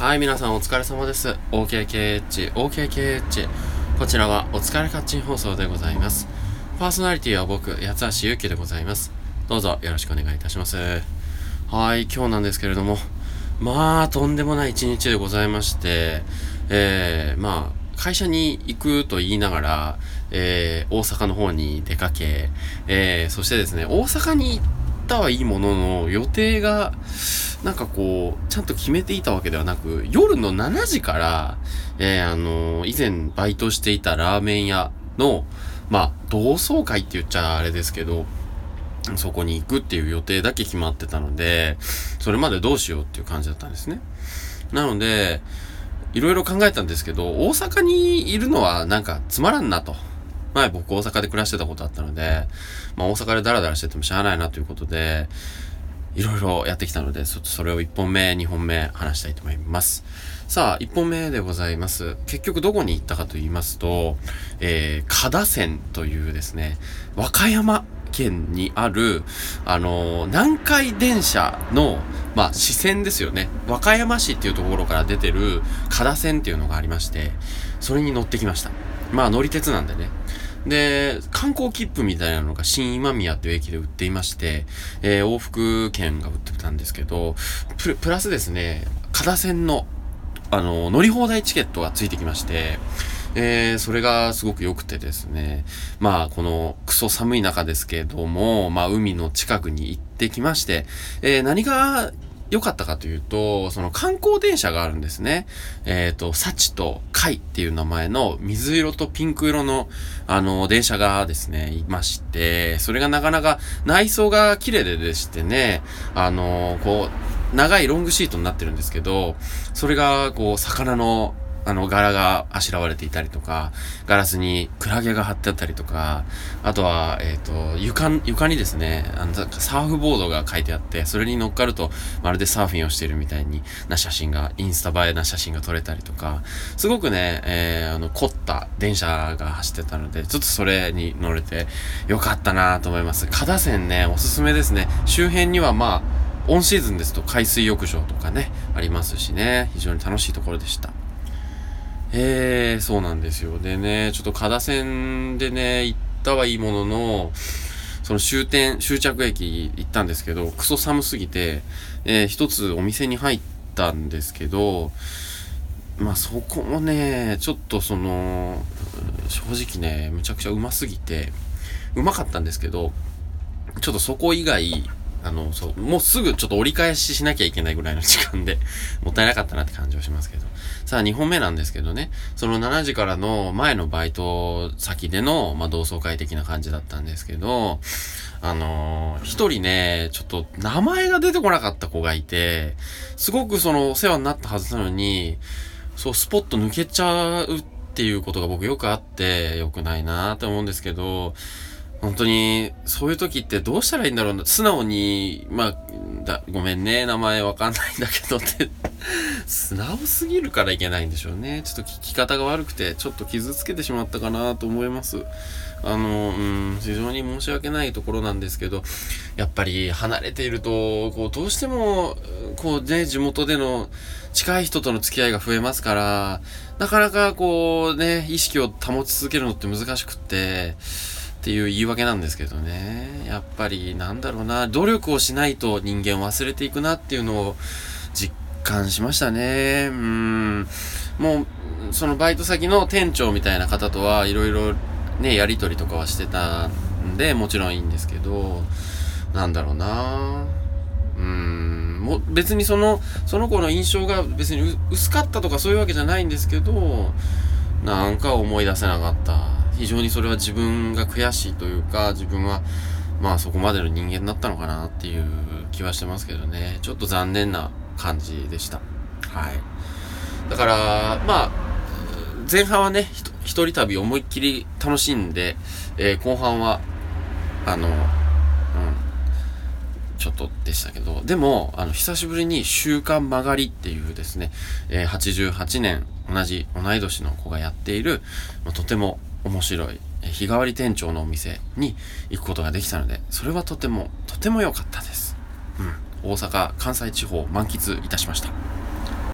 はい、皆さんお疲れ様です。OKKH、OKKH。こちらはお疲れカッチン放送でございます。パーソナリティは僕、八橋ゆうきでございます。どうぞよろしくお願いいたします。はい、今日なんですけれども、まあ、とんでもない一日でございまして、えー、まあ、会社に行くと言いながら、えー、大阪の方に出かけ、えー、そしてですね、大阪に行ったはいいものの、予定が、なんかこう、ちゃんと決めていたわけではなく、夜の7時から、えー、あの以前バイトしていたラーメン屋の、まあ、同窓会って言っちゃあれですけど、そこに行くっていう予定だけ決まってたので、それまでどうしようっていう感じだったんですね。なので、いろいろ考えたんですけど、大阪にいるのはなんかつまらんなと。前僕大阪で暮らしてたことあったので、まあ大阪でダラダラしててもしゃあないなということで、いろいろやってきたので、ちょっとそれを1本目、2本目話したいと思います。さあ、1本目でございます。結局どこに行ったかと言いますと、えー、加田線というですね、和歌山県にある、あのー南海電車の、まあ、支線ですよね。和歌山市っていうところから出てる加田線っていうのがありまして、それに乗ってきました。まあ、乗り鉄なんでね。で、観光切符みたいなのが新今宮っていう駅で売っていまして、えー往復券が売ってたんですけど、ププラスですね、加田線の、あの、乗り放題チケットがついてきまして、えーそれがすごく良くてですね、まあ、このクソ寒い中ですけども、まあ、海の近くに行ってきまして、えー何が良かったかというと、その観光電車があるんですね。えっ、と、サチとカイっていう名前の水色とピンク色の、あの、電車がですね、いまして、それがなかなか内装が綺麗ででしてね、あの、こう、長いロングシートになってるんですけど、それが、こう、魚の、あの、柄があしらわれていたりとか、ガラスにクラゲが貼ってあったりとか、あとは、えっ、と、床、床にですね、あの、サーフボードが書いてあって、それに乗っかると、まるでサーフィンをしているみたいにな写真が、インスタ映えな写真が撮れたりとか、すごくね、えー、あの、凝った電車が走ってたので、ちょっとそれに乗れてよかったなと思います。加田線ね、おすすめですね。周辺にはまあ、オンシーズンですと海水浴場とかね、ありますしね、非常に楽しいところでした。えー、そうなんですよ。でね、ちょっと加田線でね、行ったはいいものの、その終点、終着駅行ったんですけど、クソ寒すぎて、えー一つお店に入ったんですけど、まあそこもね、ちょっとその、正直ね、むちゃくちゃうますぎて、うまかったんですけど、ちょっとそこ以外、あの、そう、もうすぐちょっと折り返ししなきゃいけないぐらいの時間で、もったいなかったなって感じはしますけど。さあ、2本目なんですけどね、その7時からの前のバイト先での、まあ、同窓会的な感じだったんですけど、あのー一人ね、ちょっと名前が出てこなかった子がいて、すごくそのお世話になったはずなのに、そう、スポッと抜けちゃうっていうことが僕よくあって、良くないなーって思うんですけど、本当に、そういう時ってどうしたらいいんだろうな。素直に、まあ、だ、ごめんね、名前わかんないんだけどって、素直すぎるからいけないんでしょうね。ちょっと聞き方が悪くて、ちょっと傷つけてしまったかなと思います。あの、うん、非常に申し訳ないところなんですけど、やっぱり離れていると、こう、どうしても、こうね、地元での近い人との付き合いが増えますから、なかなかこうね、意識を保ち続けるのって難しくって、っていう言い訳なんですけどね。やっぱりなんだろうな、努力をしないと人間忘れていくなっていうのを実感しましたね。うん。もう、そのバイト先の店長みたいな方とはいろいろね、やりとりとかはしてたんで、もちろんいいんですけど、なんだろうなうん、も別にその、その子の印象が別に薄かったとかそういうわけじゃないんですけど、なんか思い出せなかった。非常にそれは自分が悔しいというか、自分は、まあそこまでの人間だったのかなっていう気はしてますけどね。ちょっと残念な感じでした。はい。だから、まあ、前半はね、一人旅思いっきり楽しんで、えー後半は、あの、うん、ちょっとでしたけど、でも、あの、久しぶりに週刊曲がりっていうですね、えー88年、同じ、同い年の子がやっている、まあとても面白い、え日替わり店長のお店に行くことができたので、それはとても、とても良かったです。うん。大阪、関西地方を満喫いたしました。